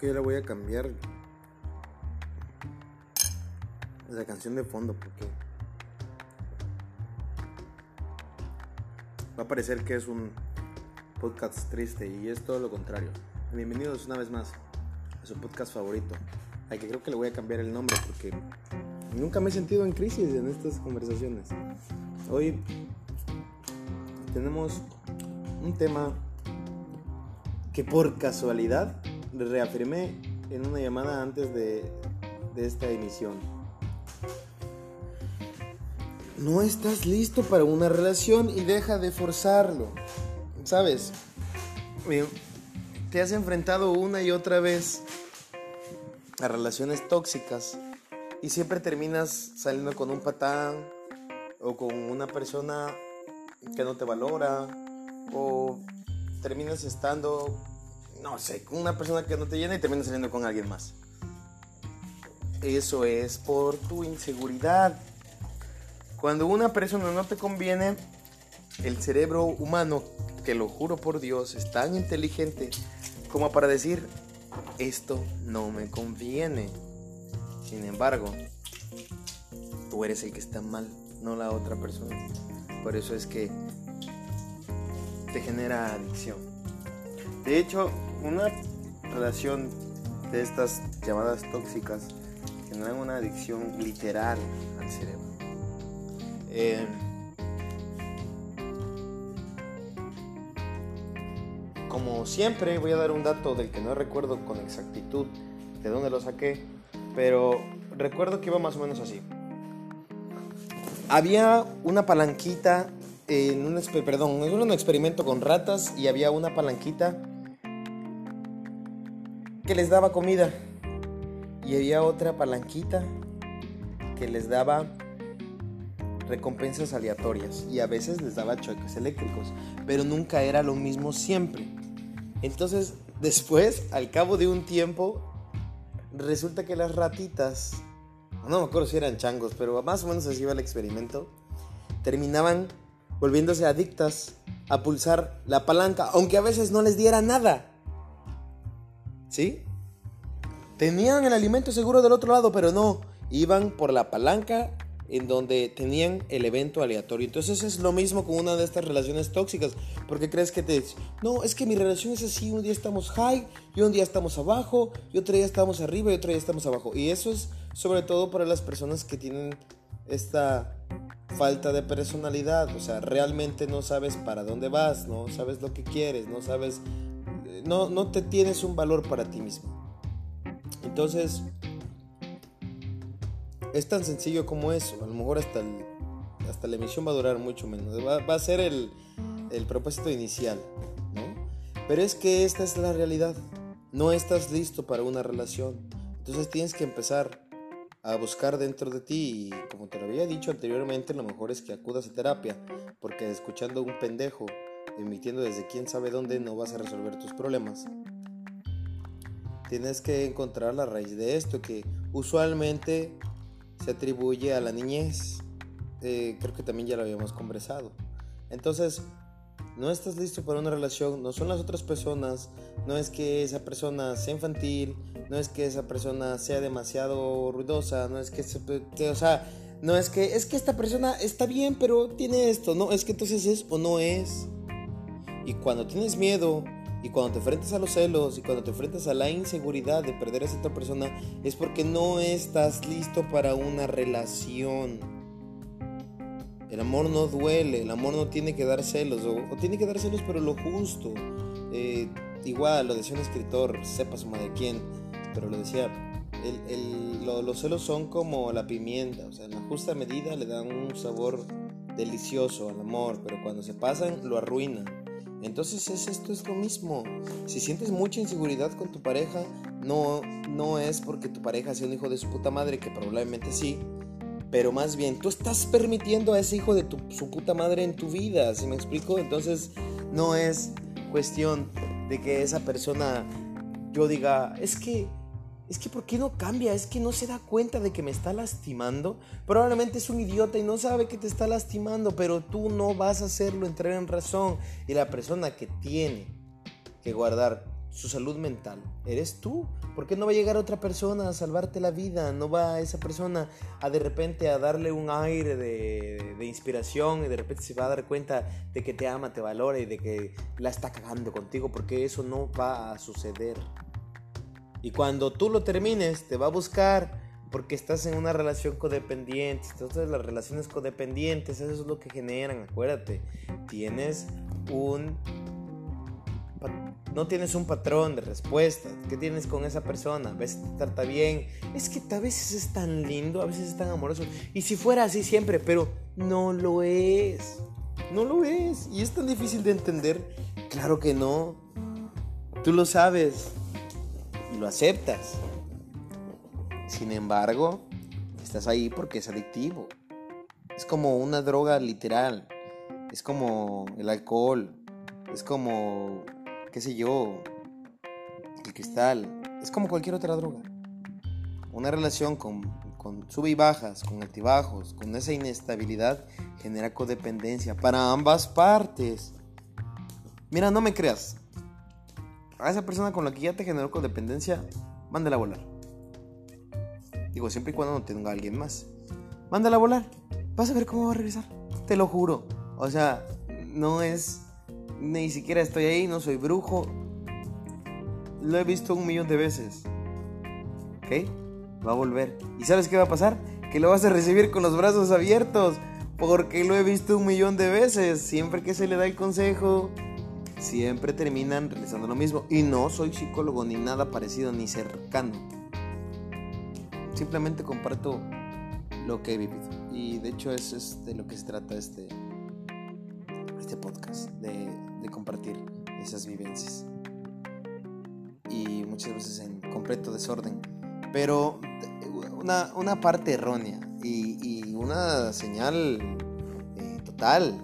que yo la voy a cambiar la canción de fondo porque va a parecer que es un podcast triste y es todo lo contrario. Bienvenidos una vez más a su podcast favorito. Ay, que creo que le voy a cambiar el nombre porque nunca me he sentido en crisis en estas conversaciones. Hoy tenemos un tema que por casualidad reafirmé en una llamada antes de, esta emisión. No estás listo para una relación y deja de forzarlo. ¿Sabes? Te has enfrentado una y otra vez a relaciones tóxicas y siempre terminas saliendo con un patán o con una persona que no te valora o terminas estando, no sé, con una persona que no te llena y terminas saliendo con alguien más. Eso es por tu inseguridad. Cuando una persona no te conviene, el cerebro humano, que lo juro por Dios, es tan inteligente como para decir, esto no me conviene. Sin embargo, tú eres el que está mal, no la otra persona. Por eso es que te genera adicción. De hecho, una relación de estas llamadas tóxicas generan una adicción literal al cerebro. Eh, como siempre, voy a dar un dato del que no recuerdo con exactitud de dónde lo saqué, pero recuerdo que iba más o menos así. Había una palanquita en un, perdón, en un experimento con ratas y había una palanquita les daba comida y había otra palanquita que les daba recompensas aleatorias y a veces les daba choques eléctricos, pero nunca era lo mismo siempre. Entonces, después, al cabo de un tiempo, resulta que las ratitas, no me acuerdo si eran changos, pero más o menos así iba el experimento, terminaban volviéndose adictas a pulsar la palanca, aunque a veces no les diera nada. ¿Sí? Tenían el alimento seguro del otro lado, pero no, iban por la palanca en donde tenían el evento aleatorio. Entonces es lo mismo con una de estas relaciones tóxicas. Porque crees que te no, es que mi relación es así, un día estamos high, y un día estamos abajo, y otro día estamos arriba y otro día estamos abajo. Y eso es sobre todo para las personas que tienen esta falta de personalidad, o sea, realmente no sabes para dónde vas, no sabes lo que quieres, no sabes, no, no te tienes un valor para ti mismo. Entonces, es tan sencillo como eso, a lo mejor hasta, hasta la emisión va a durar mucho menos, va, va a ser el, el propósito inicial, ¿no? Pero es que esta es la realidad, no estás listo para una relación, entonces tienes que empezar a buscar dentro de ti y como te lo había dicho anteriormente, lo mejor es que acudas a terapia, porque escuchando a un pendejo emitiendo desde quién sabe dónde no vas a resolver tus problemas. Tienes que encontrar la raíz de esto que usualmente se atribuye a la niñez. Eh, creo que también ya lo habíamos conversado. Entonces, no estás listo para una relación, no son las otras personas, no es que esa persona sea infantil, no es que esa persona sea demasiado ruidosa, no es que, o sea, no es que, es que esta persona está bien, pero tiene esto, no, es que entonces es o no es. Y cuando tienes miedo, y cuando te enfrentas a los celos, y cuando te enfrentas a la inseguridad de perder a esa otra persona, es porque no estás listo para una relación. El amor no duele, el amor no tiene que dar celos, o, tiene que dar celos pero lo justo. Eh, igual, lo decía un escritor, sepa su madre quién, pero lo decía, los celos son como la pimienta, o sea, en la justa medida le dan un sabor delicioso al amor, pero cuando se pasan lo arruinan. Entonces es, esto es lo mismo. Si sientes mucha inseguridad con tu pareja, no, no es porque tu pareja sea un hijo de su puta madre, que probablemente sí, pero más bien tú estás permitiendo a ese hijo de tu, su puta madre en tu vida, ¿sí me explico? Entonces no es cuestión de que esa persona yo diga, es que, es que ¿por qué no cambia? Es que no se da cuenta de que me está lastimando. Probablemente es un idiota y no sabe que te está lastimando, pero tú no vas a hacerlo entrar en razón. Y la persona que tiene que guardar su salud mental? Eres tú. ¿Por qué no va a llegar otra persona a salvarte la vida? No va esa persona a de repente a darle un aire de, inspiración y de repente se va a dar cuenta de que te ama, te valora y de que la está cagando contigo porque eso no va a suceder. Y cuando tú lo termines, te va a buscar porque estás en una relación codependiente. Entonces las relaciones codependientes, eso es lo que generan, acuérdate. Tienes un no tienes un patrón de respuestas. ¿Qué tienes con esa persona? A veces te trata bien. Es que a veces es tan lindo, a veces es tan amoroso. Y si fuera así siempre, pero no lo es. No lo es. Y es tan difícil de entender. Claro que no. Tú lo sabes. Y lo aceptas. Sin embargo, estás ahí porque es adictivo. Es como una droga literal. Es como el alcohol. Es como qué sé yo, el cristal, es como cualquier otra droga. Una relación con, con sube y bajas, con altibajos, con esa inestabilidad, genera codependencia para ambas partes. Mira, no me creas. A esa persona con la que ya te generó codependencia, mándala a volar. Digo, siempre y cuando no tenga alguien más. Mándala a volar. Vas a ver cómo va a regresar. Te lo juro. O sea, no es ni siquiera estoy ahí, no soy brujo. Lo he visto un millón de veces. ¿Ok? Va a volver. ¿Y sabes qué va a pasar? Que lo vas a recibir con los brazos abiertos. Porque lo he visto un millón de veces. Siempre que se le da el consejo, siempre terminan realizando lo mismo. Y no soy psicólogo ni nada parecido ni cercano. Simplemente comparto lo que he vivido. Y de hecho eso es de lo que se trata este, este podcast. De de compartir esas vivencias. Y muchas veces en completo desorden. Pero una, una parte errónea y, y una señal eh, total,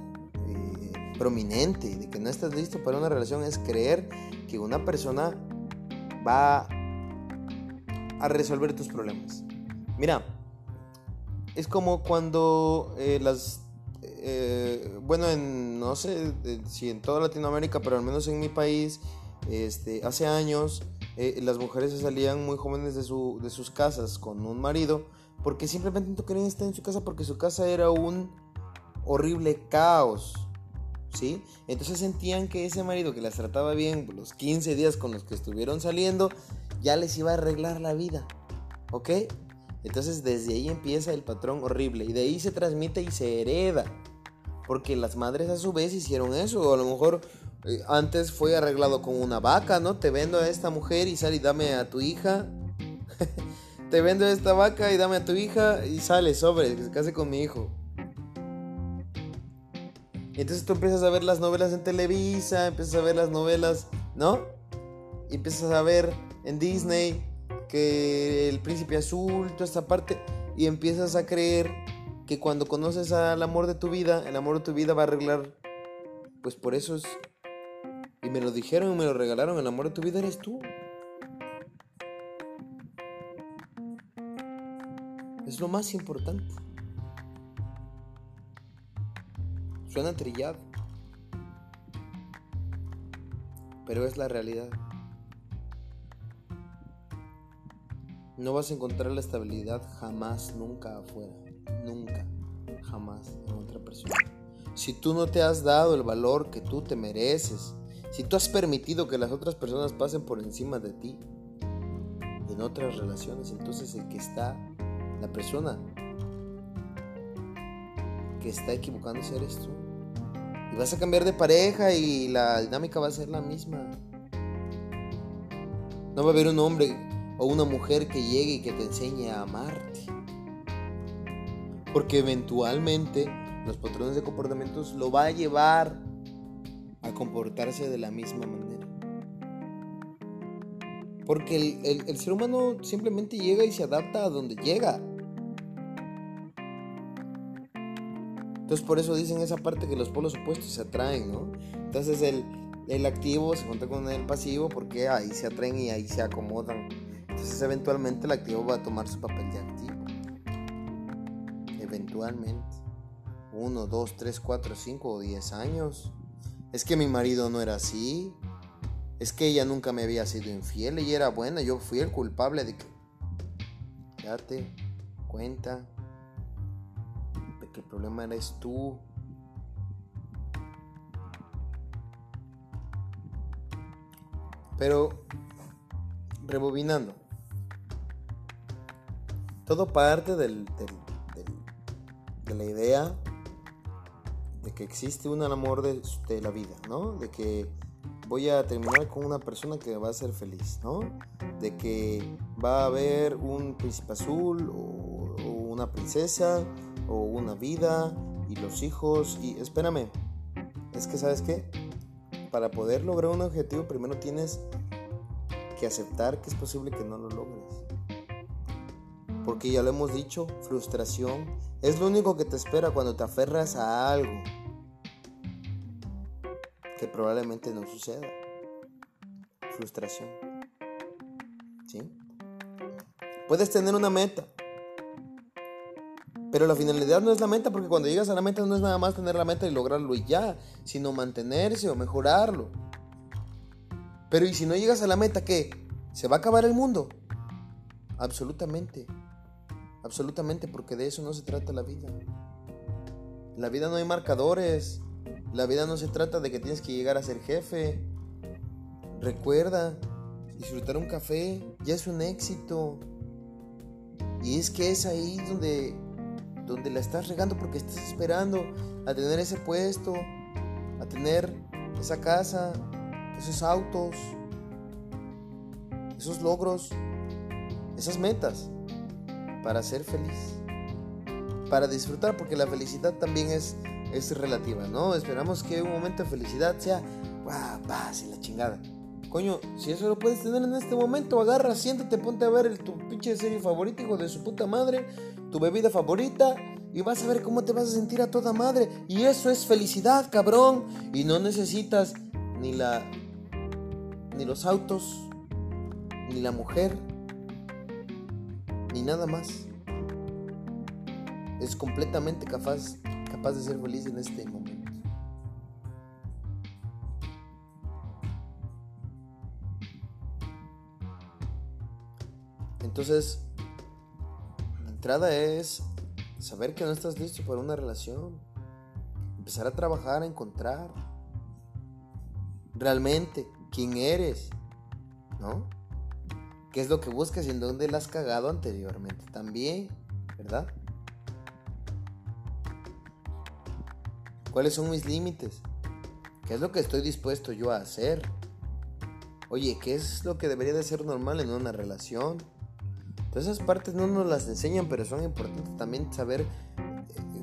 prominente de que no estás listo para una relación es creer que una persona va a resolver tus problemas. Mira, es como cuando eh, las eh, bueno, en, no sé si en toda Latinoamérica, pero al menos en mi país, este, hace años eh, las mujeres se salían muy jóvenes de, su, de sus casas con un marido porque simplemente no querían estar en su casa porque su casa era un horrible caos. Entonces sentían que ese marido que las trataba bien los 15 días con los que estuvieron saliendo ya les iba a arreglar la vida. ¿Ok? Entonces desde ahí empieza el patrón horrible y de ahí se transmite y se hereda. Porque las madres a su vez hicieron eso. O a lo mejor eh, antes fue arreglado con una vaca, ¿no? Te vendo a esta mujer y sal y dame a tu hija. Te vendo a esta vaca y dame a tu hija y sale sobre, que se case con mi hijo. Entonces tú empiezas a ver las novelas en Televisa, empiezas a ver las novelas, ¿no? Y empiezas a ver en Disney que el príncipe azul, toda esta parte, y empiezas a creer que cuando conoces al amor de tu vida, el amor de tu vida va a arreglar. Pues por eso es. Y me lo dijeron y me lo regalaron, el amor de tu vida eres tú. Es lo más importante. Suena trillado. Pero es la realidad. No vas a encontrar la estabilidad jamás, nunca afuera nunca, jamás en otra persona. Si tú no te has dado el valor que tú te mereces, si tú has permitido que las otras personas pasen por encima de ti en otras relaciones, entonces el que está, la persona que está equivocándose eres tú. Vas a cambiar de pareja y la dinámica va a ser la misma. No va a haber un hombre o una mujer que llegue y que te enseñe a amarte. Porque eventualmente los patrones de comportamientos lo va a llevar a comportarse de la misma manera. Porque el, ser humano simplemente llega y se adapta a donde llega. Entonces por eso dicen esa parte que los polos opuestos se atraen, ¿no? Entonces el, el activo se junta con el pasivo porque ahí se atraen y ahí se acomodan. Entonces eventualmente el activo va a tomar su papel de activo eventualmente. Uno, dos, tres, cuatro, cinco o diez años. Es que mi marido no era así. es que ella nunca me había sido infiel, ella era buena, yo fui el culpable de que... Date cuenta el problema eres tú. Pero, rebobinando, todo parte del, de la idea de que existe un amor de, la vida, ¿no? De que voy a terminar con una persona que va a ser feliz, ¿no? De que va a haber un príncipe azul o una princesa o una vida y los hijos y espérame, es que sabes qué, para poder lograr un objetivo primero tienes que aceptar que es posible que no lo logres. Porque ya lo hemos dicho, frustración es lo único que te espera cuando te aferras a algo que probablemente no suceda. Frustración. ¿Sí? Puedes tener una meta, pero la finalidad no es la meta, porque cuando llegas a la meta no es nada más tener la meta y lograrlo y ya, sino mantenerse o mejorarlo. Pero ¿y si no llegas a la meta qué? ¿Se va a acabar el mundo? Absolutamente. Absolutamente, porque de eso no se trata la vida. La vida no hay marcadores. La vida no se trata de que tienes que llegar a ser jefe. Recuerda, disfrutar un café ya es un éxito. Y es que es ahí donde donde la estás regando porque estás esperando a tener ese puesto, a tener esa casa, esos autos, esos logros, esas metas para ser feliz, para disfrutar, porque la felicidad también es, es relativa, ¿no? Esperamos que un momento de felicidad sea, ¡guau! ¡Paz! Y la chingada. Coño, si eso lo puedes tener en este momento, agarra, siéntate, ponte a ver el, tu pinche serie favorita, hijo de su puta madre, tu bebida favorita, y vas a ver cómo te vas a sentir a toda madre. Y eso es felicidad, cabrón. Y no necesitas ni la. ni los autos, ni la mujer, ni nada más. Es completamente capaz, capaz de ser feliz en este momento. Entonces, entrada es saber que no estás listo para una relación. Empezar a trabajar, a encontrar realmente quién eres, ¿no? ¿Qué es lo que buscas y en dónde la has cagado anteriormente también, ¿verdad? ¿Cuáles son mis límites? ¿Qué es lo que estoy dispuesto yo a hacer? Oye, ¿qué es lo que debería de ser normal en una relación? Esas partes no nos las enseñan, pero son importantes también saber eh,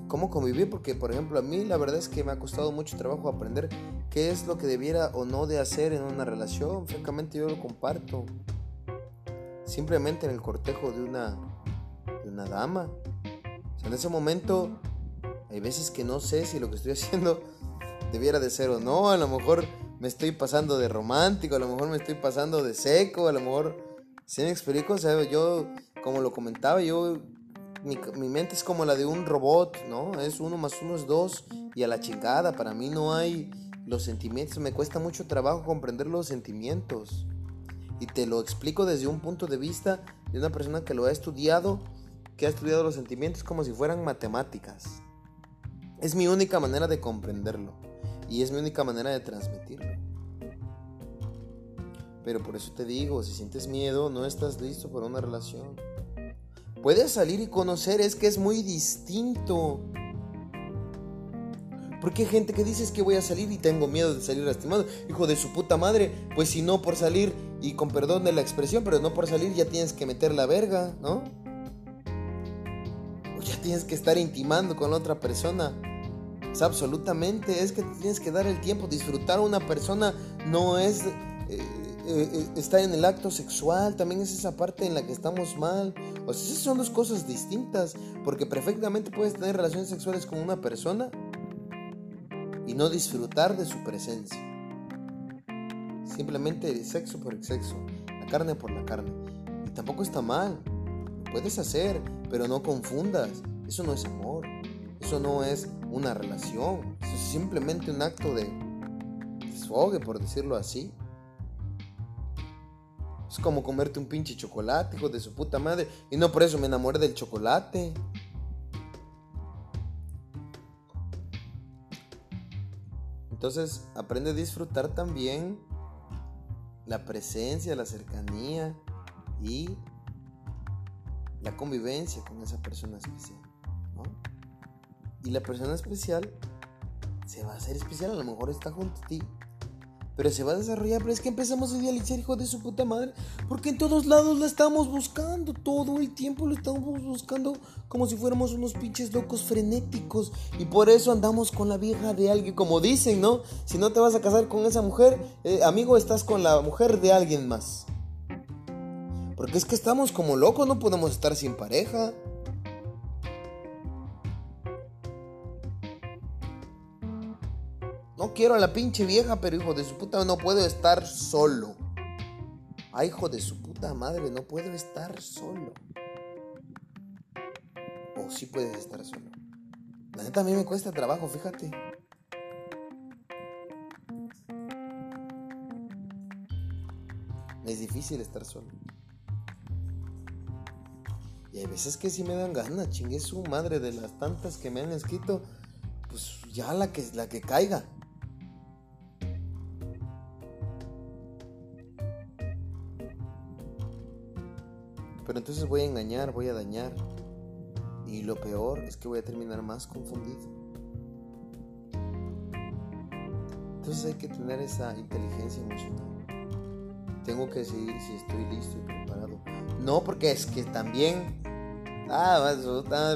cómo convivir, porque por ejemplo a mí la verdad es que me ha costado mucho trabajo aprender qué es lo que debiera o no de hacer en una relación. Francamente yo lo comparto. Simplemente en el cortejo de una, de una dama. en ese momento hay veces que no sé si lo que estoy haciendo debiera de ser o no. A lo mejor me estoy pasando de romántico, a lo mejor me estoy pasando de seco, a lo mejor ¿Sí me explico? O sea, yo, como lo comentaba, yo, mi, mi, mente es como la de un robot, ¿no? Es uno más uno es dos y a la chingada. Para mí no hay los sentimientos. Me cuesta mucho trabajo comprender los sentimientos. Y te lo explico desde un punto de vista de una persona que lo ha estudiado, que ha estudiado los sentimientos como si fueran matemáticas. Es mi única manera de comprenderlo. Y es mi única manera de transmitirlo. Pero por eso te digo, si sientes miedo, no estás listo para una relación. Puedes salir y conocer, es que es muy distinto. Porque hay gente que dice que voy a salir y tengo miedo de salir lastimado. Hijo de su puta madre, pues si no por salir, y con perdón de la expresión, pero no por salir ya tienes que meter la verga, ¿no? O ya tienes que estar intimando con la otra persona. Absolutamente, es que tienes que dar el tiempo. Disfrutar a una persona no es... Eh, eh, eh, está en el acto sexual, también es esa parte en la que estamos mal. O sea, esas son dos cosas distintas, porque perfectamente puedes tener relaciones sexuales con una persona y no disfrutar de su presencia. Simplemente sexo por el sexo, la carne por la carne. Y tampoco está mal, lo puedes hacer, pero no confundas. Eso no es amor, eso no es una relación, eso es simplemente un acto de desfogue, por decirlo así. Es como comerte un pinche chocolate, hijo de su puta madre. Y no por eso me enamoré del chocolate. Entonces, aprende a disfrutar también la presencia, la cercanía y la convivencia con esa persona especial. Y la persona especial se va a hacer especial, a lo mejor está junto a ti, pero se va a desarrollar. Pero es que empezamos a idealizar, hijo de su puta madre, porque en todos lados la estamos buscando, todo el tiempo lo estamos buscando como si fuéramos unos pinches locos frenéticos. Y por eso andamos con la vieja de alguien, como dicen, ¿no? Si no te vas a casar con esa mujer, eh, amigo, estás con la mujer de alguien más. Porque es que estamos como locos, no podemos estar sin pareja. Quiero a la pinche vieja, pero hijo de su puta, no puedo estar solo. Ay, hijo de su puta madre, no puedo estar solo. O sí puedes estar solo. La neta a mí me cuesta trabajo, fíjate. Es difícil estar solo. Y hay veces que sí me dan ganas, chingue su madre de las tantas que me han escrito, pues ya la que, la que caiga. Voy a engañar, voy a dañar. Y lo peor es que voy a terminar más confundido. Entonces hay que tener esa inteligencia emocional. Tengo que decidir si estoy listo y preparado. No, porque es que también... Ah,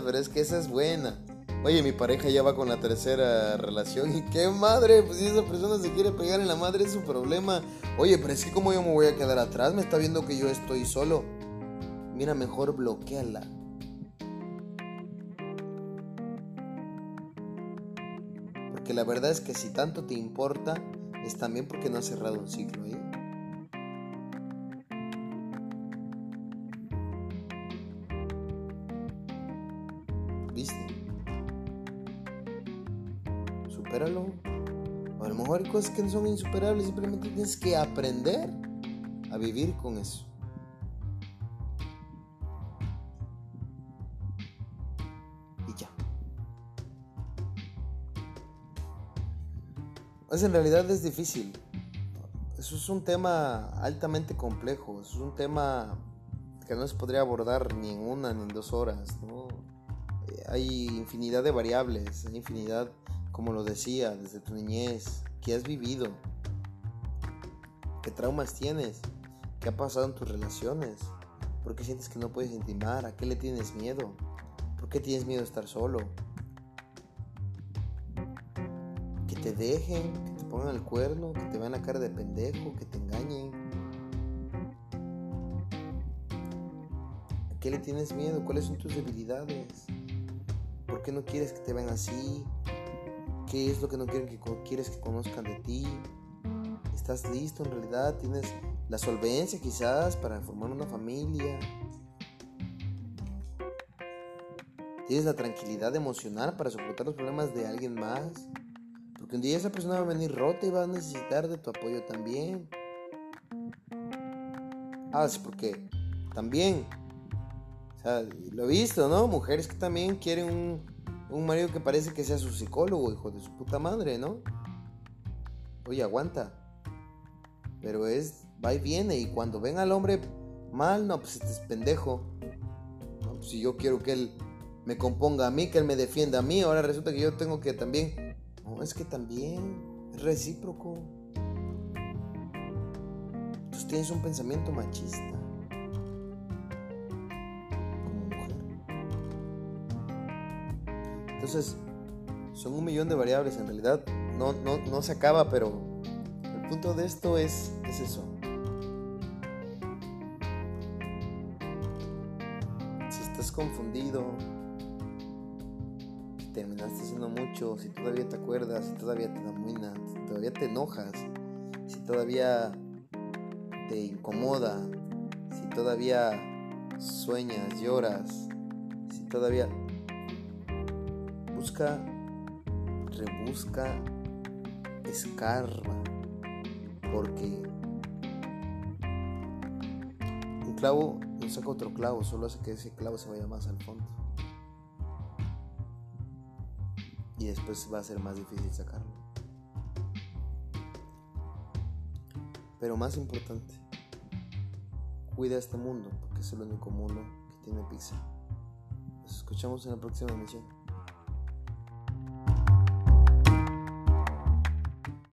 pero es que esa es buena. Oye, mi pareja ya va con la tercera relación y qué madre, pues si esa persona se quiere pegar en la madre es su problema. Oye, pero es que como yo me voy a quedar atrás, me está viendo que yo estoy solo mira, mejor bloqueala. Porque la verdad es que si tanto te importa, es también porque no has cerrado un ciclo ahí. ¿Viste? Supéralo. O a lo mejor hay cosas que no son insuperables, simplemente tienes que aprender a vivir con eso. Pues en realidad es difícil. Eso es un tema altamente complejo. es un tema que no se podría abordar ni en una ni en dos horas. Eh, hay infinidad de variables, hay infinidad, como lo decía, desde tu niñez, que has vivido, qué traumas tienes, qué ha pasado en tus relaciones, por qué sientes que no puedes intimar, a qué le tienes miedo, por qué tienes miedo de estar solo, te dejen, que te el cuerno, que te vean la cara de pendejo, que te engañen. ¿A qué le tienes miedo? ¿Cuáles son tus debilidades? ¿Por qué no quieres que te vean así? ¿Qué es lo que no quieren que quieres que conozcan de ti? ¿Estás listo en realidad? ¿Tienes la solvencia quizás para formar una familia? ¿Tienes la tranquilidad emocional para soportar los problemas de alguien más? Porque un día esa persona va a venir rota y va a necesitar de tu apoyo también. Ah, sí, porque también, o sea, lo he visto, ¿no? Mujeres que también quieren un, un marido que parece que sea su psicólogo, hijo de su puta madre, ¿no? Oye, aguanta. Pero es, va y viene. Y cuando ven al hombre mal, no, pues este es pendejo. Pues si yo quiero que él me componga a mí, que él me defienda a mí, ahora resulta que yo tengo que también es que también es recíproco. Tú tienes un pensamiento machista como mujer. Entonces, son un millón de variables. En realidad, no, no, se acaba, pero el punto de esto es, es eso. Si estás confundido, terminaste haciendo mucho, si todavía te acuerdas, si todavía te da si todavía te enojas, si todavía te incomoda, si todavía sueñas, lloras, si todavía busca, rebusca, escarba, porque clavo no saca otro clavo, solo hace que ese clavo se vaya más al fondo. Y después va a ser más difícil sacarlo. Pero más importante, cuida este mundo, porque es el único mundo que tiene pizza. Nos escuchamos en la próxima emisión.